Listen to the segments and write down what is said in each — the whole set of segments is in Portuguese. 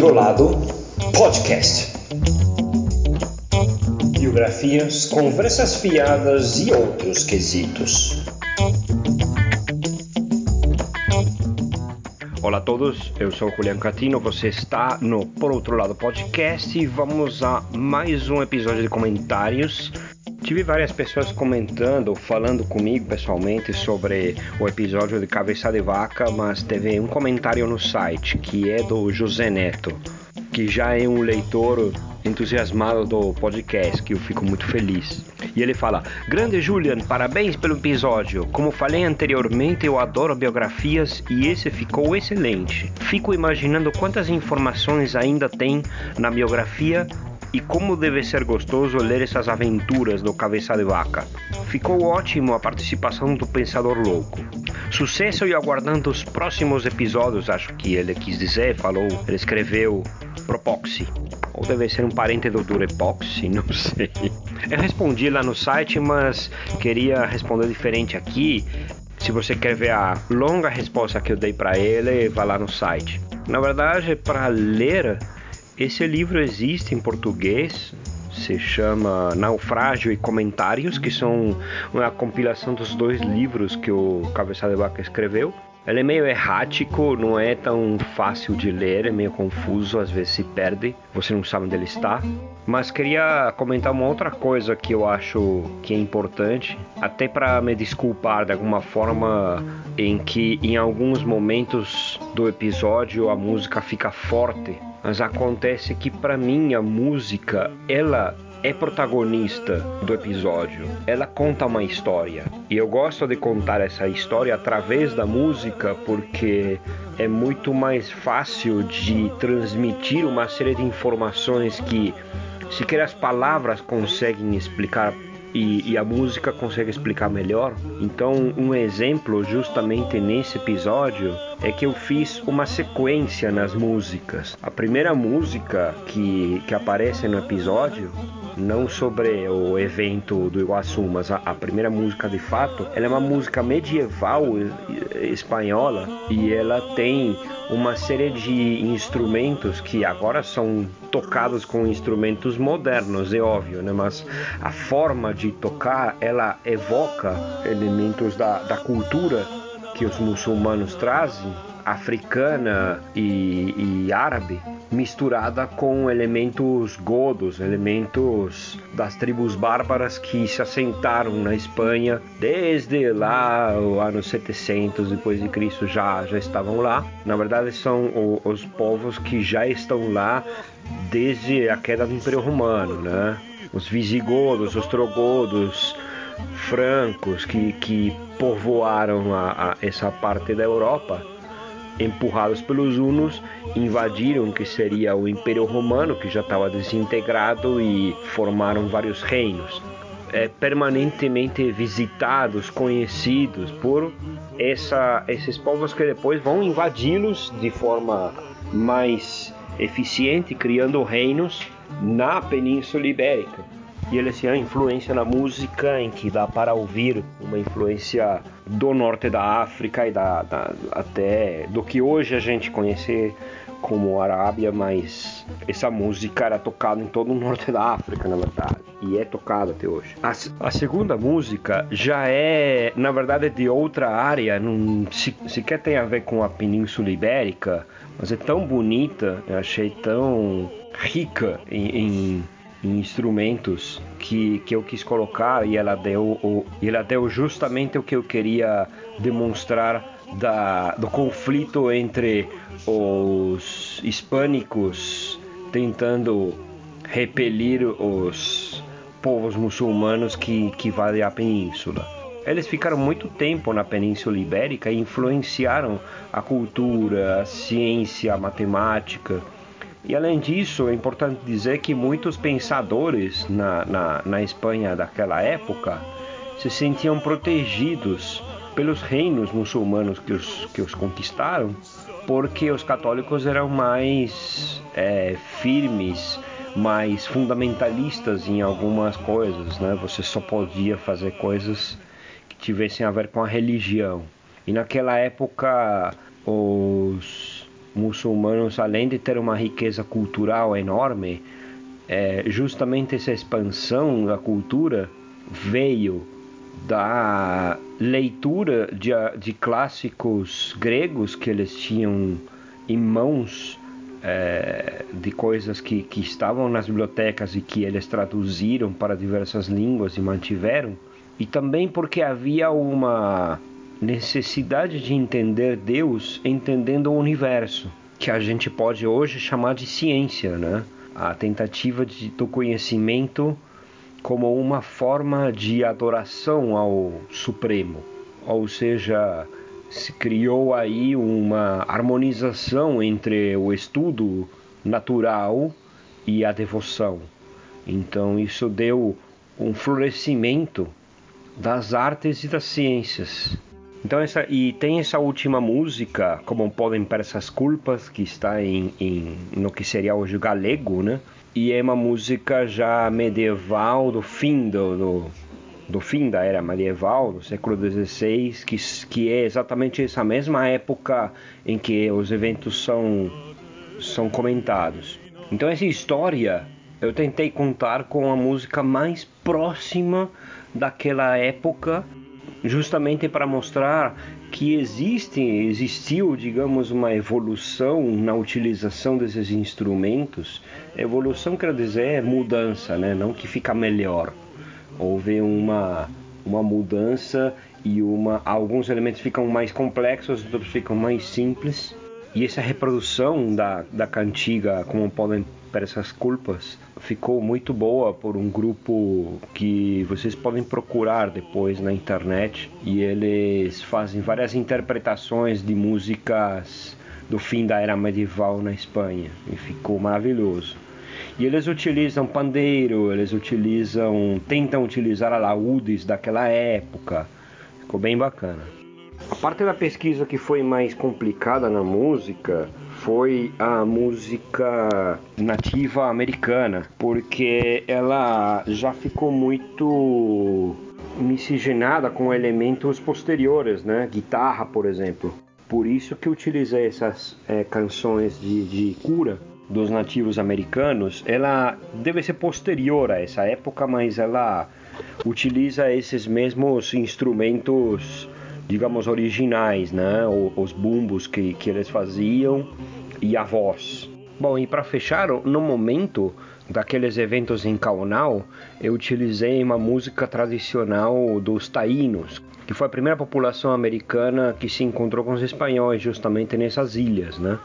outro lado, podcast. Biografias, conversas fiadas e outros quesitos. Olá a todos, eu sou Julian Catino, você está no Por Outro Lado Podcast e vamos a mais um episódio de comentários Tive várias pessoas comentando, falando comigo pessoalmente sobre o episódio de Cabeça de Vaca, mas teve um comentário no site que é do José Neto, que já é um leitor entusiasmado do podcast, que eu fico muito feliz. E ele fala: Grande Julian, parabéns pelo episódio. Como falei anteriormente, eu adoro biografias e esse ficou excelente. Fico imaginando quantas informações ainda tem na biografia e como deve ser gostoso ler essas aventuras do Cabeça de Vaca. Ficou ótimo a participação do Pensador Louco. Sucesso e aguardando os próximos episódios, acho que ele quis dizer, falou, ele escreveu Propoxy. Ou deve ser um parente do Durepoxy, não sei. Eu respondi lá no site, mas queria responder diferente aqui. Se você quer ver a longa resposta que eu dei para ele, vá lá no site. Na verdade, para ler esse livro existe em português, se chama Naufrágio e Comentários, que são uma compilação dos dois livros que o Cabeça de Vaca escreveu. Ele é meio errático, não é tão fácil de ler, é meio confuso, às vezes se perde, você não sabe onde ele está. Mas queria comentar uma outra coisa que eu acho que é importante, até para me desculpar de alguma forma em que em alguns momentos do episódio a música fica forte mas acontece que para mim a música, ela é protagonista do episódio. Ela conta uma história. E eu gosto de contar essa história através da música porque é muito mais fácil de transmitir uma série de informações que sequer as palavras conseguem explicar e, e, a música consegue explicar melhor. Então, um exemplo justamente nesse episódio é que eu fiz uma sequência nas músicas. A primeira música que, que aparece no episódio não sobre o evento do Iguaçu, mas a, a, primeira música de fato, ela é uma música medieval espanhola e ela tem uma série de instrumentos que agora são tocados com instrumentos modernos, é óbvio, né? mas a forma de tocar ela evoca elementos da, da cultura que os muçulmanos trazem africana e, e árabe misturada com elementos godos, elementos das tribos bárbaras que se assentaram na Espanha desde lá o ano 700 depois de Cristo já já estavam lá. Na verdade são o, os povos que já estão lá desde a queda do Império Romano, né? Os visigodos, os trogodos, francos que, que povoaram a, a essa parte da Europa empurrados pelos hunos, invadiram que seria o Império Romano, que já estava desintegrado e formaram vários reinos. É, permanentemente visitados, conhecidos por essa, esses povos que depois vão invadi-los de forma mais eficiente, criando reinos na Península Ibérica. E ele tinha influência na música, em que dá para ouvir uma influência do norte da África e da, da até do que hoje a gente conhece como Arábia, mas essa música era tocada em todo o norte da África, na verdade, e é tocada até hoje. A, a segunda música já é, na verdade, de outra área, não se, sequer tem a ver com a Península Ibérica, mas é tão bonita, eu achei tão rica em, em instrumentos que, que eu quis colocar e ela deu o, ela deu justamente o que eu queria demonstrar da, do conflito entre os hispânicos tentando repelir os povos muçulmanos que, que invadem a península. Eles ficaram muito tempo na Península Ibérica e influenciaram a cultura, a ciência, a matemática e além disso, é importante dizer que muitos pensadores na, na, na Espanha daquela época se sentiam protegidos pelos reinos muçulmanos que os, que os conquistaram, porque os católicos eram mais é, firmes, mais fundamentalistas em algumas coisas, né? Você só podia fazer coisas que tivessem a ver com a religião. E naquela época os muçulmanos, além de ter uma riqueza cultural enorme, é, justamente essa expansão da cultura veio da leitura de, de clássicos gregos que eles tinham em mãos é, de coisas que, que estavam nas bibliotecas e que eles traduziram para diversas línguas e mantiveram, e também porque havia uma necessidade de entender Deus entendendo o universo, que a gente pode hoje chamar de ciência, né? A tentativa de, do conhecimento como uma forma de adoração ao Supremo, ou seja, se criou aí uma harmonização entre o estudo natural e a devoção. Então isso deu um florescimento das artes e das ciências. Então essa e tem essa última música, como podem per essas culpas, que está em, em no que seria hoje galego, né? E é uma música já medieval do fim do, do do fim da era medieval, do século XVI, que, que é exatamente essa mesma época em que os eventos são, são comentados. Então, essa história eu tentei contar com a música mais próxima daquela época, justamente para mostrar que existe, existiu, digamos, uma evolução na utilização desses instrumentos. Evolução quer dizer mudança, né? não que fica melhor houve uma, uma mudança e uma, alguns elementos ficam mais complexos, outros ficam mais simples. E essa reprodução da, da cantiga, como podem ver essas culpas, ficou muito boa por um grupo que vocês podem procurar depois na internet. E eles fazem várias interpretações de músicas do fim da era medieval na Espanha. E ficou maravilhoso. E eles utilizam pandeiro, eles utilizam, tentam utilizar alaúdes daquela época. Ficou bem bacana. A parte da pesquisa que foi mais complicada na música foi a música nativa americana, porque ela já ficou muito miscigenada com elementos posteriores, né? Guitarra, por exemplo. Por isso que utilizei essas é, canções de, de cura dos nativos americanos, ela deve ser posterior a essa época, mas ela utiliza esses mesmos instrumentos, digamos, originais, né? Os bumbos que, que eles faziam e a voz. Bom, e para fechar, no momento daqueles eventos em Kaunau, eu utilizei uma música tradicional dos taínos, que foi a primeira população americana que se encontrou com os espanhóis justamente nessas ilhas, né?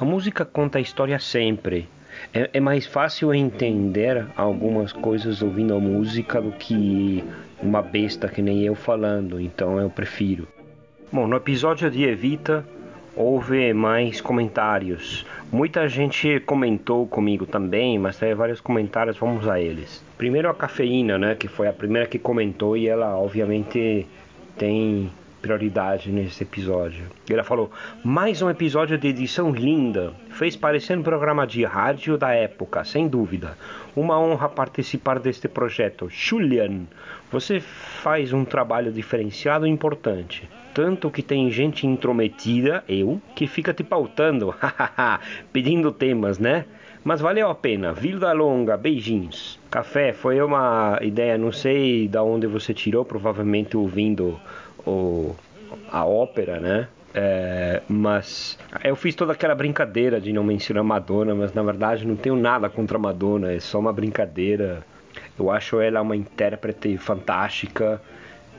A música conta a história sempre. É, é, mais fácil entender algumas coisas ouvindo a música do que uma besta que nem eu falando, então eu prefiro. Bom, no episódio de Evita houve mais comentários. Muita gente comentou comigo também, mas teve vários comentários, vamos a eles. Primeiro a cafeína, né, que foi a primeira que comentou e ela obviamente tem prioridade nesse episódio. Ela falou: mais um episódio de edição linda. Fez parecer um programa de rádio da época, sem dúvida. Uma honra participar deste projeto. Julian, você faz um trabalho diferenciado e importante. Tanto que tem gente intrometida, eu, que fica te pautando, pedindo temas, né? Mas valeu a pena. Vida longa, beijinhos. Café foi uma ideia, não sei da onde você tirou, provavelmente ouvindo o, a ópera, né? É, mas eu fiz toda aquela brincadeira de não mencionar Madonna, mas na verdade não tenho nada contra Madonna, é só uma brincadeira. Eu acho ela uma intérprete fantástica.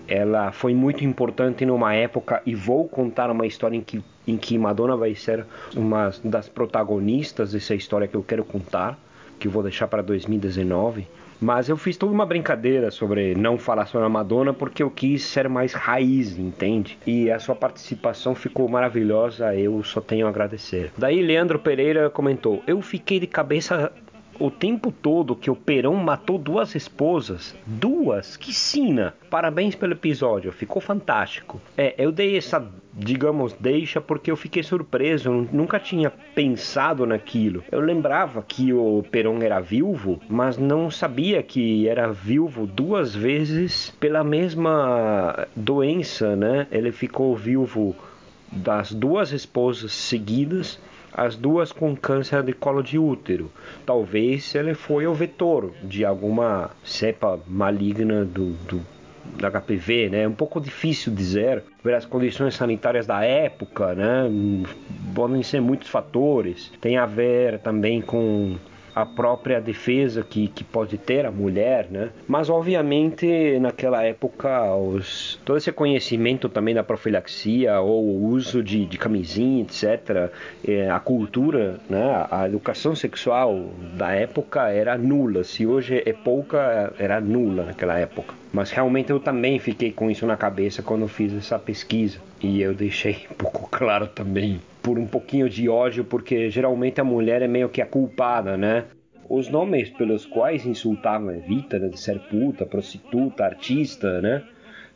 Ela foi muito importante numa época e vou contar uma história em que, em que Madonna vai ser uma das protagonistas dessa história que eu quero contar, que eu vou deixar para 2019. Mas eu fiz toda uma brincadeira sobre não falar sobre a Madonna porque eu quis ser mais raiz, entende? E a sua participação ficou maravilhosa, eu só tenho a agradecer. Daí Leandro Pereira comentou: Eu fiquei de cabeça o tempo todo que o Perão matou duas esposas. Duas? Que sina! Parabéns pelo episódio, ficou fantástico. É, eu dei essa, digamos, deixa porque eu fiquei surpreso, eu nunca tinha pensado naquilo. Eu lembrava que o Perón era viúvo, mas não sabia que era viúvo duas vezes pela mesma doença, né? Ele ficou viúvo das duas esposas seguidas, as duas com câncer de colo de útero. Talvez ele foi o vetor de alguma cepa maligna do, do da HPV, né? É um pouco difícil dizer, as condições sanitárias da época, né? Podem ser muitos fatores. Tem a ver também com a própria defesa que, que pode ter a mulher, né? Mas obviamente naquela época os, todo esse conhecimento também da profilaxia ou o uso de, de camisinha, etc. É, a cultura, né? A educação sexual da época era nula. Se hoje é pouca, era nula naquela época. Mas realmente eu também fiquei com isso na cabeça quando fiz essa pesquisa. E eu deixei um pouco claro também por um pouquinho de ódio, porque geralmente a mulher é meio que a culpada, né? Os nomes pelos quais insultavam Evita, né, de ser puta, prostituta, artista, né?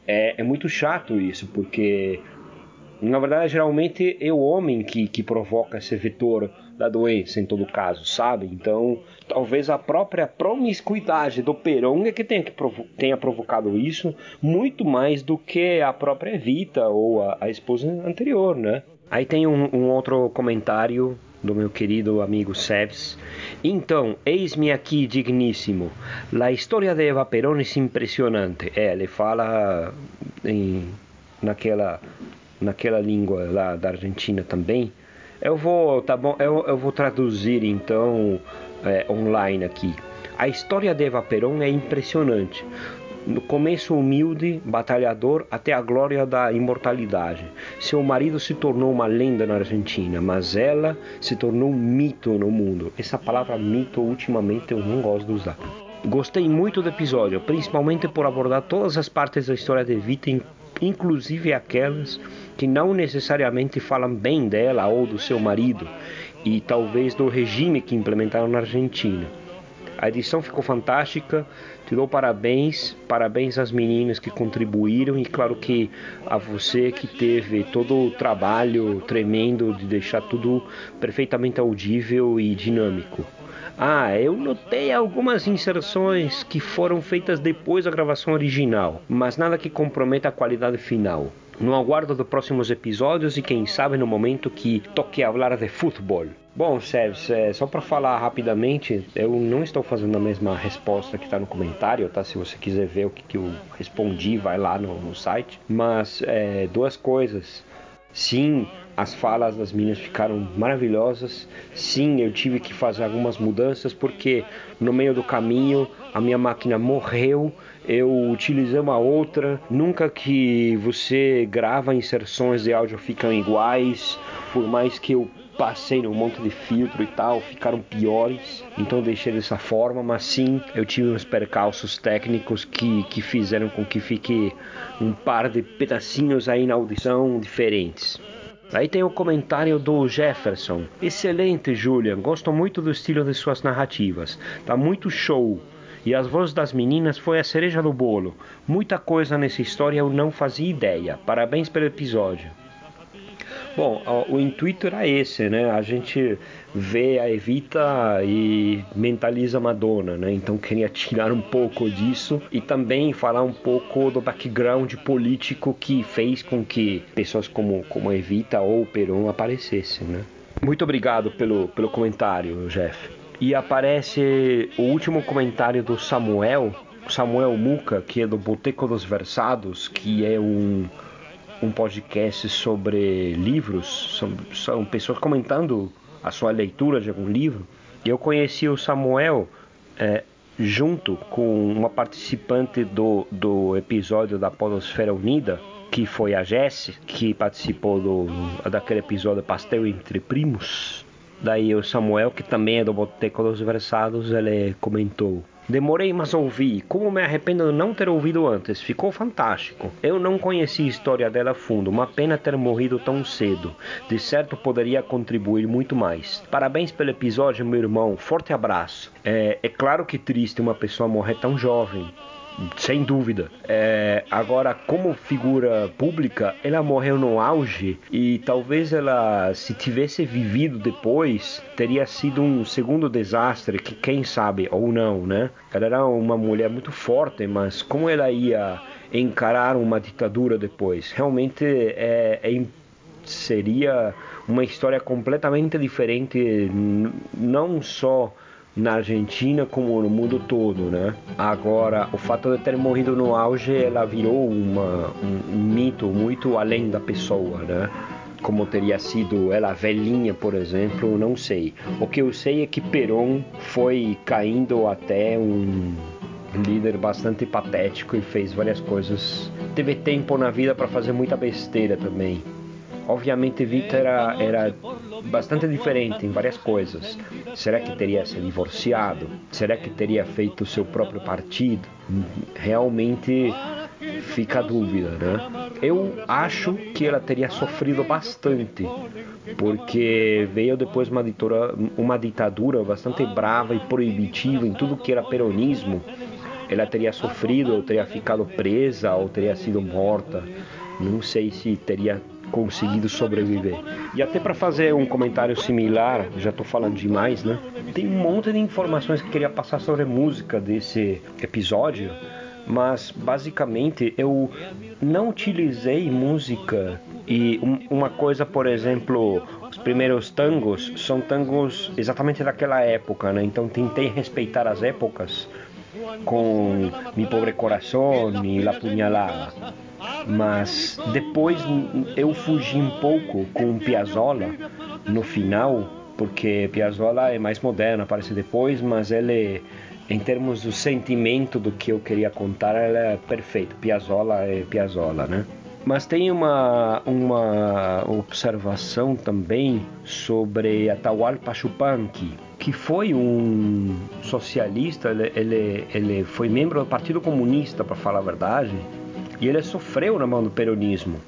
É, é muito chato isso, porque na verdade, geralmente é o homem que, que provoca esse vetor da doença, em todo caso, sabe? Então, talvez a própria promiscuidade do Peron é que tenha, que provo tenha provocado isso muito mais do que a própria Evita ou a, a esposa anterior, né? Aí tem um, um outro comentário do meu querido amigo Sevs. Então, eis-me aqui digníssimo. A história de Eva Perón é impressionante. É, ele fala em, naquela naquela língua lá da Argentina também. Eu vou, tá bom, eu, eu vou traduzir então é, online aqui. A história de Eva Perón é impressionante. No começo humilde, batalhador, até a glória da imortalidade. Seu marido se tornou uma lenda na Argentina, mas ela se tornou um mito no mundo. Essa palavra mito, ultimamente, eu não gosto de usar. Gostei muito do episódio, principalmente por abordar todas as partes da história de Vita, inclusive aquelas que não necessariamente falam bem dela ou do seu marido e talvez do regime que implementaram na Argentina. A edição ficou fantástica, te dou parabéns, parabéns às meninas que contribuíram e claro que a você que teve todo o trabalho tremendo de deixar tudo perfeitamente audível e dinâmico. Ah, eu notei algumas inserções que foram feitas depois da gravação original, mas nada que comprometa a qualidade final. No aguardo dos próximos episódios e quem sabe no momento que toque a falar de futebol. Bom, Sérgio, é, só para falar rapidamente, eu não estou fazendo a mesma resposta que está no comentário, tá? Se você quiser ver o que, que eu respondi, vai lá no, no site. Mas é, duas coisas. Sim, as falas das meninas ficaram maravilhosas. Sim, eu tive que fazer algumas mudanças porque no meio do caminho a minha máquina morreu eu utilizei uma outra. Nunca que você grava inserções de áudio ficam iguais, por mais que eu passei num monte de filtro e tal, ficaram piores, então deixei dessa forma, mas sim, eu tive uns percalços técnicos que, que fizeram com que fique um par de pedacinhos aí na audição diferentes. Aí tem o comentário do Jefferson. Excelente, Julian. Gosto muito do estilo de suas narrativas. Tá muito show. E as vozes das meninas foi a cereja do bolo. Muita coisa nessa história eu não fazia ideia. Parabéns pelo episódio. Bom, o intuito era esse, né? A gente vê a Evita e mentaliza Madonna, né? Então queria tirar um pouco disso e também falar um pouco do background político que fez com que pessoas como, como Evita ou Peron aparecessem, né? Muito obrigado pelo, pelo comentário, Jeff. E aparece o último comentário do Samuel, Samuel Muca, que é do Boteco dos Versados, que é um, um podcast sobre livros, são, são pessoas comentando a sua leitura de algum livro. Eu conheci o Samuel é, junto com uma participante do, do episódio da Podosfera Unida, que foi a Jess, que participou do, daquele episódio Pastel entre Primos. Daí o Samuel, que também é do Boteco dos Versados, ele comentou: Demorei, mas ouvi. Como me arrependo de não ter ouvido antes. Ficou fantástico. Eu não conheci a história dela a fundo. Uma pena ter morrido tão cedo. De certo poderia contribuir muito mais. Parabéns pelo episódio, meu irmão. Forte abraço. É, é claro que triste uma pessoa morrer tão jovem sem dúvida. É, agora, como figura pública, ela morreu no auge e talvez ela, se tivesse vivido depois, teria sido um segundo desastre, que quem sabe ou não, né? Ela era uma mulher muito forte, mas como ela ia encarar uma ditadura depois? Realmente é, é seria uma história completamente diferente, não só na Argentina como no mundo todo, né? Agora, o fato de ter morrido no auge, ela virou uma, um, um mito muito além da pessoa, né? Como teria sido ela velhinha, por exemplo, não sei. O que eu sei é que Perón foi caindo até um líder bastante patético e fez várias coisas. Teve tempo na vida para fazer muita besteira também. Obviamente Vita era, era bastante diferente em várias coisas. Será que teria se divorciado? Será que teria feito o seu próprio partido? Realmente fica a dúvida, né? Eu acho que ela teria sofrido bastante, porque veio depois uma ditadura, uma ditadura bastante brava e proibitiva em tudo que era peronismo. Ela teria sofrido, ou teria ficado presa, ou teria sido morta. Não sei se teria conseguido sobreviver. E até para fazer um comentário similar, já estou falando demais, né? Tem um monte de informações que queria passar sobre a música desse episódio, mas basicamente eu não utilizei música e uma coisa, por exemplo, os primeiros tangos são tangos exatamente daquela época, né? Então tentei respeitar as épocas com Mi Pobre Corazón e La Puñalada. Mas depois eu fugi um pouco com Piazzolla no final, porque Piazzolla é mais moderno, aparece depois, mas ele em termos do sentimento do que eu queria contar, ela é perfeito. Piazzolla é Piazzolla, né? Mas tem uma, uma observação também sobre Atahualpa Yupanqui, que foi um socialista, ele, ele, ele foi membro do Partido Comunista, para falar a verdade, e ele sofreu na mão do peronismo.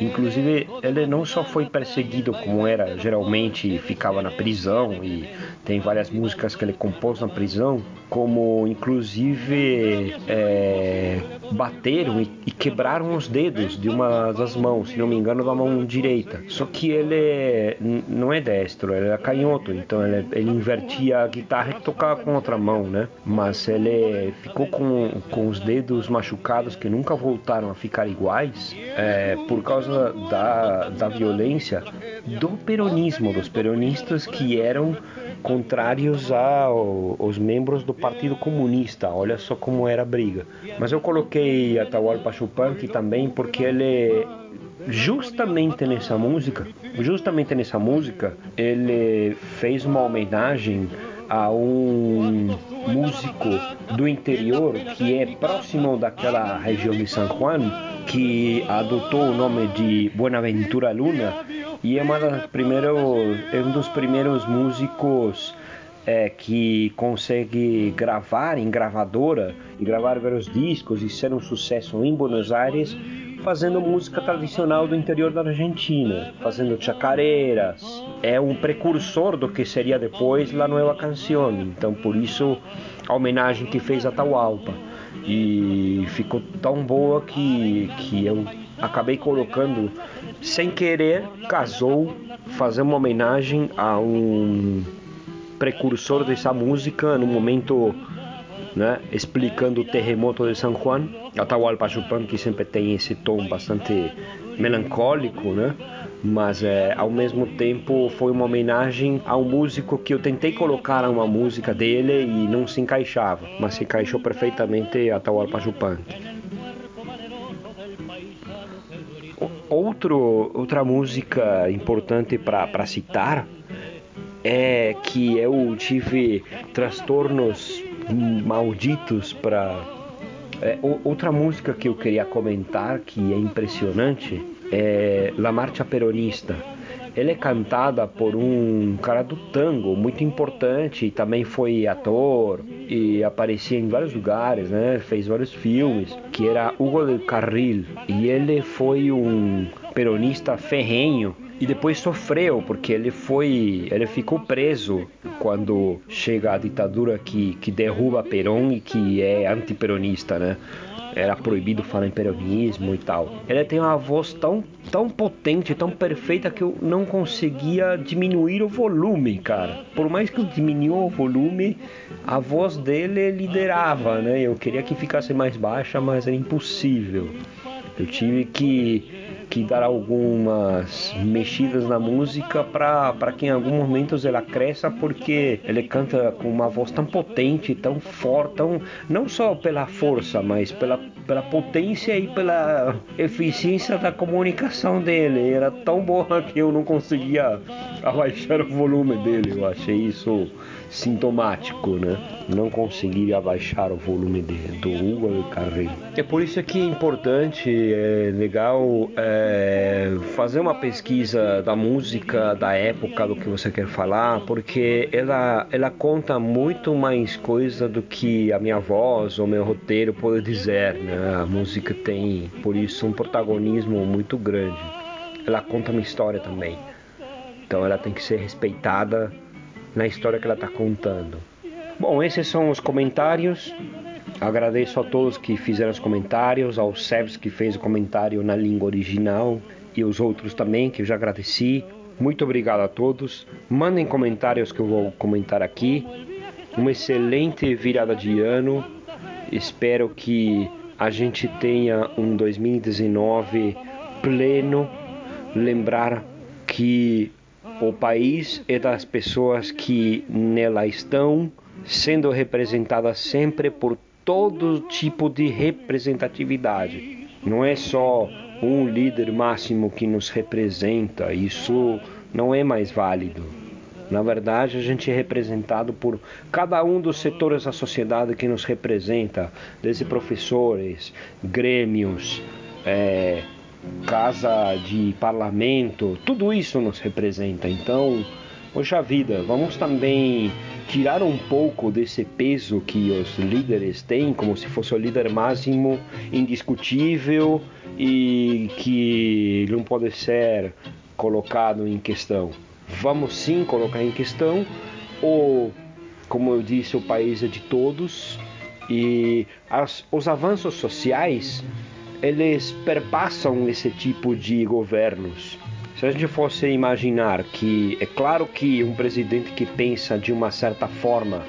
Inclusive, ele não só foi perseguido como era geralmente, ficava na prisão e tem várias músicas que ele compôs na prisão, como inclusive é, bateram e, e, quebraram os dedos de uma das mãos, se não me engano, da mão direita. Só que ele não é destro, ele é canhoto, então ele, ele invertia a guitarra e tocava com outra mão, né? Mas ele ficou com, com os dedos machucados que nunca voltaram a ficar iguais é, por causa da, da violência do peronismo, dos peronistas que eram contrários aos membros do Partido Comunista. Olha só como era a briga. Mas eu coloquei Atahualpa Yupanqui também porque ele justamente nessa música, justamente nessa música, ele fez uma homenagem a um músico do interior que é próximo daquela região de San Juan, que adotou o nome de Buenaventura Luna e é, uma é um dos primeiros músicos é, que consegue gravar em gravadora e gravar vários discos e ser um sucesso em Buenos Aires fazendo música tradicional do interior da Argentina, fazendo chacareiras. É um precursor do que seria depois La Nueva Canción. Então, por isso, a homenagem que fez a Taualpa. E ficou tão boa que, que eu acabei colocando, sem querer, casou fazer uma homenagem a um precursor dessa música no momento né, explicando o terremoto de San Juan. Atahualpa Yupanqui sempre tem esse tom bastante melancólico, né? mas é, ao mesmo tempo foi uma homenagem a um músico que eu tentei colocar uma música dele e não se encaixava, mas se encaixou perfeitamente Atahualpa Yupanqui. Outro, outra música importante para citar é que eu tive transtornos malditos para. É, outra música que eu queria comentar que é impressionante é La Marcha Peronista. Ela é cantada por um cara do tango muito importante, também foi ator e aparecia em vários lugares, né? Fez vários filmes, que era Hugo del Carril. E ele foi um peronista ferrenho e depois sofreu porque ele foi ele ficou preso quando chega a ditadura que, que derruba Perón e que é antiperonista, né? Era proibido falar em peronismo e tal. Ele tem uma voz tão, tão potente, tão perfeita que eu não conseguia diminuir o volume, cara. Por mais que eu diminua o volume, a voz dele liderava, né? Eu queria que ficasse mais baixa, mas era impossível. Eu tive que que dar algumas mexidas na música para que em alguns momentos ela cresça, porque ele canta com uma voz tão potente, tão forte, tão, não só pela força, mas pela, pela potência e pela eficiência da comunicação dele. Era tão boa que eu não conseguia abaixar o volume dele. Eu achei isso sintomático, né? Não conseguir abaixar o volume de, do Hugo Carreiro. É por isso que é importante, é legal é, fazer uma pesquisa da música da época do que você quer falar, porque ela, ela conta muito mais coisa do que a minha voz ou meu roteiro pode dizer, né? A música tem, por isso, um protagonismo muito grande. Ela conta uma história também. Então ela tem que ser respeitada na história que ela está contando. Bom, esses são os comentários. Agradeço a todos que fizeram os comentários, ao Sebs que fez o comentário na língua original e os outros também que eu já agradeci. Muito obrigado a todos. Mandem comentários que eu vou comentar aqui. Uma excelente virada de ano. Espero que a gente tenha um 2019 pleno. Lembrar que o país é das pessoas que nela estão sendo representadas sempre por todo tipo de representatividade. Não é só um líder máximo que nos representa, isso não é mais válido. Na verdade, a gente é representado por cada um dos setores da sociedade que nos representa, desde professores, grêmios, é, casa de parlamento, tudo isso nos representa. Então, poxa vida, vamos também tirar um pouco desse peso que os líderes têm, como se fosse o líder máximo, indiscutível e que não pode ser colocado em questão. Vamos sim colocar em questão o, como eu disse, o país é de todos e as, os avanços sociais eles perpassam esse tipo de governos. Se a gente fosse imaginar que é claro que um presidente que pensa de uma certa forma,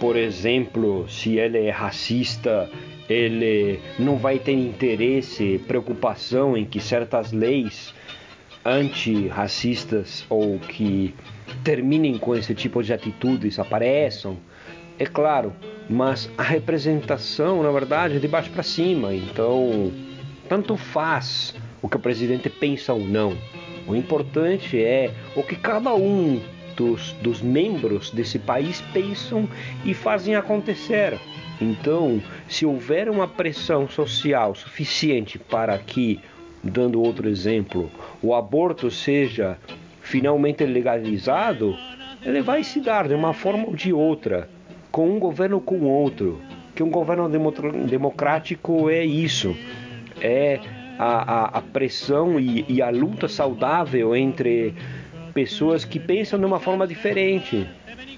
por exemplo, se ele é racista, ele não vai ter interesse, preocupação em que certas leis antirracistas ou que terminem com esse tipo de atitudes apareçam. É claro, mas a representação, na verdade, é de baixo para cima. Então, tanto faz o que o presidente pensa ou não. O importante é o que cada um dos, dos membros desse país pensam e fazem acontecer. Então, se houver uma pressão social suficiente para que, dando outro exemplo, o aborto seja finalmente legalizado, ele vai se dar de uma forma ou de outra com um governo com outro. Que um governo democrático é isso, é a, a, a pressão e, e a luta saudável entre pessoas que pensam de uma forma diferente.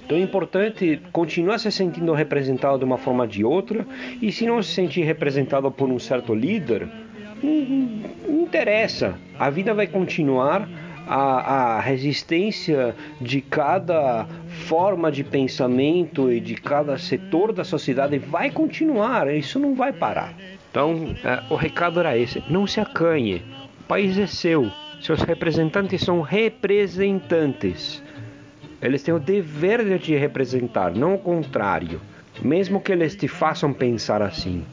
Então é importante continuar se sentindo representado de uma forma ou de outra, e se não se sentir representado por um certo líder, não, interessa. A vida vai continuar, a, a resistência de cada forma de pensamento e de cada setor da sociedade vai continuar, isso não vai parar. Então, é, o recado era esse: não se acanhe, o país é seu, seus representantes são representantes. Eles têm o dever de te representar, não o contrário. Mesmo que eles te façam pensar assim,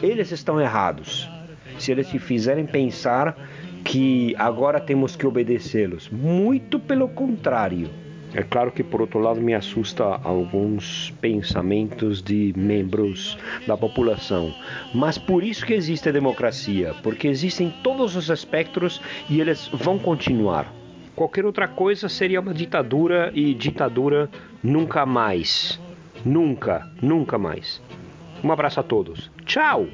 eles estão errados. Se eles te fizerem pensar que agora temos que obedecê-los. Muito pelo contrário. É claro que, por outro lado, me assusta alguns pensamentos de membros da população. Mas por isso que existe a democracia, porque existem todos os espectros e eles vão continuar. Qualquer outra coisa seria uma ditadura e ditadura nunca mais. Nunca, nunca mais. Um abraço a todos. Tchau!